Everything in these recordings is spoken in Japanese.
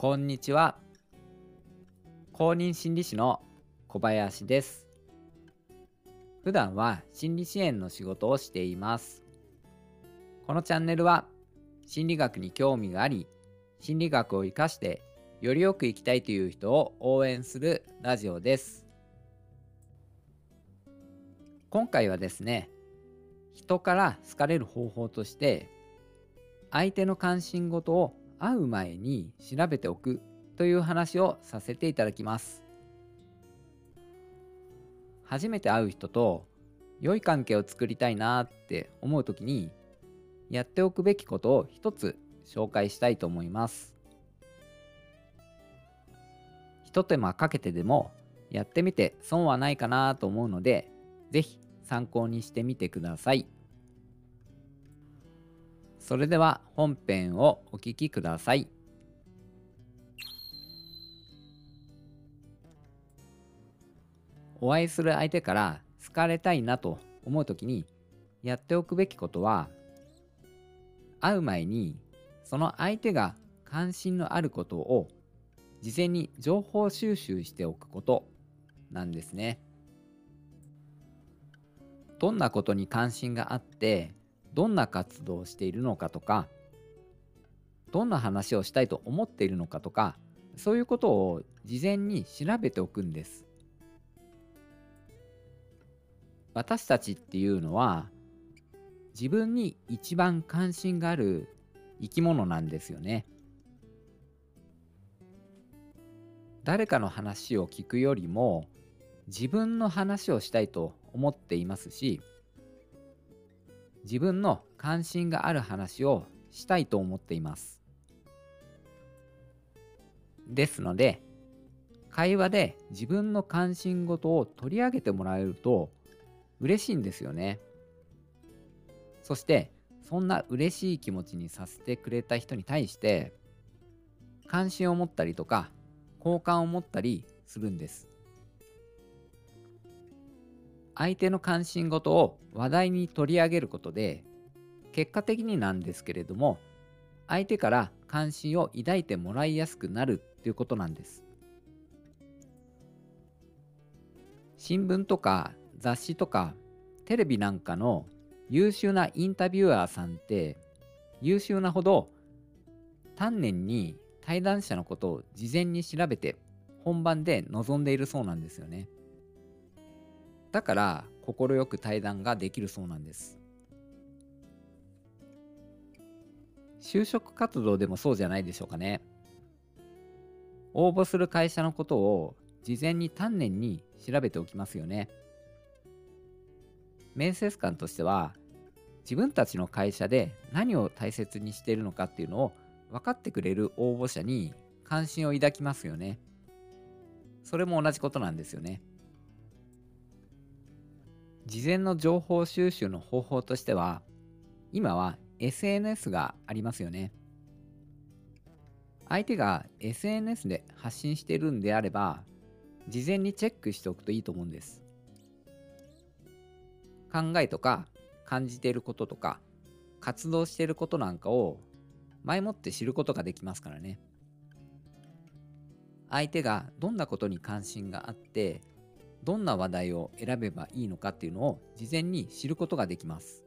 こんにちは。公認心理師の小林です。普段は心理支援の仕事をしています。このチャンネルは心理学に興味があり心理学を活かしてよりよく生きたいという人を応援するラジオです。今回はですね人から好かれる方法として相手の関心事を会う前に調べておくという話をさせていただきます初めて会う人と良い関係を作りたいなって思う時にやっておくべきことを一つ紹介したいと思います一手間かけてでもやってみて損はないかなと思うので是非参考にしてみてください。それでは本編をお聴きください。お会いする相手から好かれたいなと思う時にやっておくべきことは会う前にその相手が関心のあることを事前に情報収集しておくことなんですね。どんなことに関心があってどんな活動をしているのかとかどんな話をしたいと思っているのかとかそういうことを事前に調べておくんです。私たちっていうのは自分に一番関心がある生き物なんですよね。誰かの話を聞くよりも自分の話をしたいと思っていますし自分の関心がある話をしたいと思っています。ですので会話で自分の関心事を取り上げてもらえると嬉しいんですよね。そしてそんな嬉しい気持ちにさせてくれた人に対して関心を持ったりとか好感を持ったりするんです。相手の関心事を話題に取り上げることで結果的になんですけれども相手から関心を抱いてもらいやすくなるっていうことなんです新聞とか雑誌とかテレビなんかの優秀なインタビュアーさんって優秀なほど丹念に対談者のことを事前に調べて本番で臨んでいるそうなんですよね。だから快く対談ができるそうなんです。就職活動でもそうじゃないでしょうかね。応募する会社のことを事前に丹念に調べておきますよね。面接官としては自分たちの会社で何を大切にしているのかっていうのを分かってくれる応募者に関心を抱きますよね。それも同じことなんですよね。事前の情報収集の方法としては今は SNS がありますよね。相手が SNS で発信しているんであれば事前にチェックしておくといいと思うんです。考えとか感じていることとか活動していることなんかを前もって知ることができますからね。相手がどんなことに関心があってどんな話題を選べばいいのかっていうのを事前に知ることができます。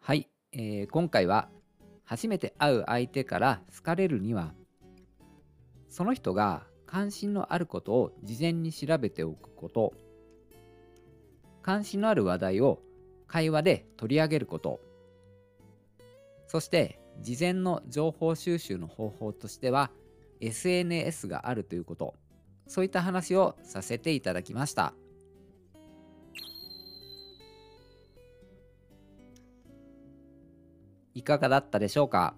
はい、えー、今回は初めて会う相手から好かれるにはその人が関心のあることを事前に調べておくこと関心のある話題を会話で取り上げることそして事前の情報収集の方法としては SNS があるということ。そういった話をさせていただきました。いかがだったでしょうか？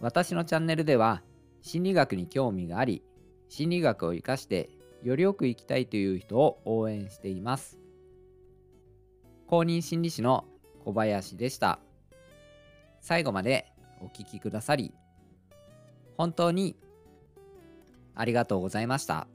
私のチャンネルでは心理学に興味があり心理学を生かしてよりよく生きたいという人を応援しています。公認心理師の小林でした。最後までお聴きくださり本当にありがとうございました。